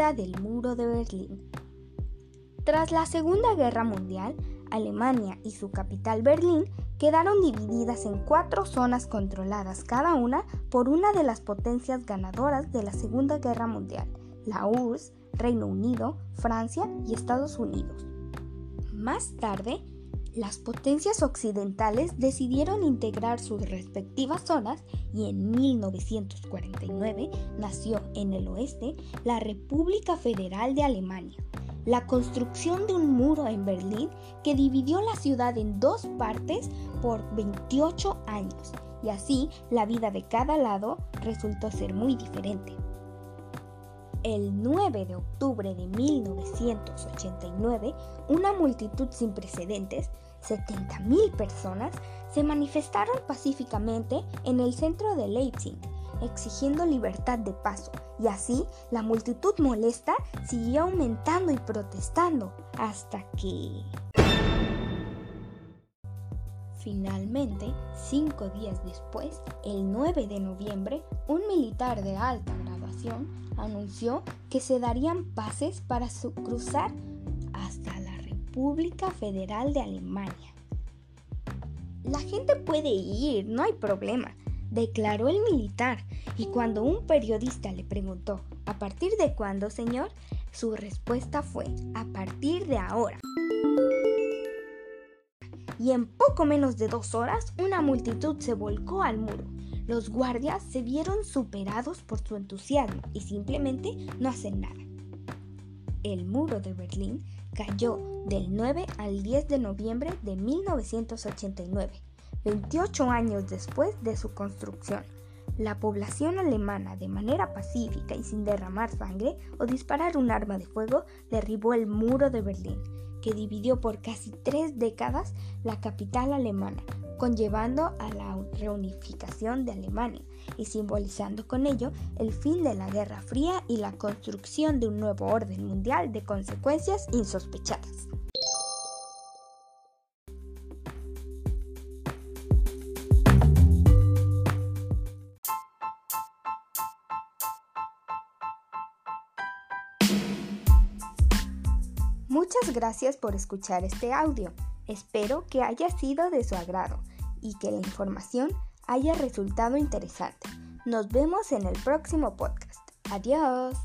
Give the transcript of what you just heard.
del muro de Berlín. Tras la Segunda Guerra Mundial, Alemania y su capital Berlín quedaron divididas en cuatro zonas controladas cada una por una de las potencias ganadoras de la Segunda Guerra Mundial, la URSS, Reino Unido, Francia y Estados Unidos. Más tarde, las potencias occidentales decidieron integrar sus respectivas zonas y en 1949 nació en el oeste la República Federal de Alemania. La construcción de un muro en Berlín que dividió la ciudad en dos partes por 28 años y así la vida de cada lado resultó ser muy diferente. El 9 de octubre de 1989, una multitud sin precedentes, 70.000 personas, se manifestaron pacíficamente en el centro de Leipzig, exigiendo libertad de paso, y así la multitud molesta siguió aumentando y protestando hasta que... Finalmente, cinco días después, el 9 de noviembre, un militar de alta anunció que se darían pases para cruzar hasta la República Federal de Alemania. La gente puede ir, no hay problema, declaró el militar, y cuando un periodista le preguntó, ¿a partir de cuándo, señor? Su respuesta fue, a partir de ahora y en poco menos de dos horas una multitud se volcó al muro. Los guardias se vieron superados por su entusiasmo y simplemente no hacen nada. El muro de Berlín cayó del 9 al 10 de noviembre de 1989, 28 años después de su construcción. La población alemana, de manera pacífica y sin derramar sangre o disparar un arma de fuego, derribó el muro de Berlín que dividió por casi tres décadas la capital alemana, conllevando a la reunificación de Alemania y simbolizando con ello el fin de la Guerra Fría y la construcción de un nuevo orden mundial de consecuencias insospechadas. Muchas gracias por escuchar este audio. Espero que haya sido de su agrado y que la información haya resultado interesante. Nos vemos en el próximo podcast. Adiós.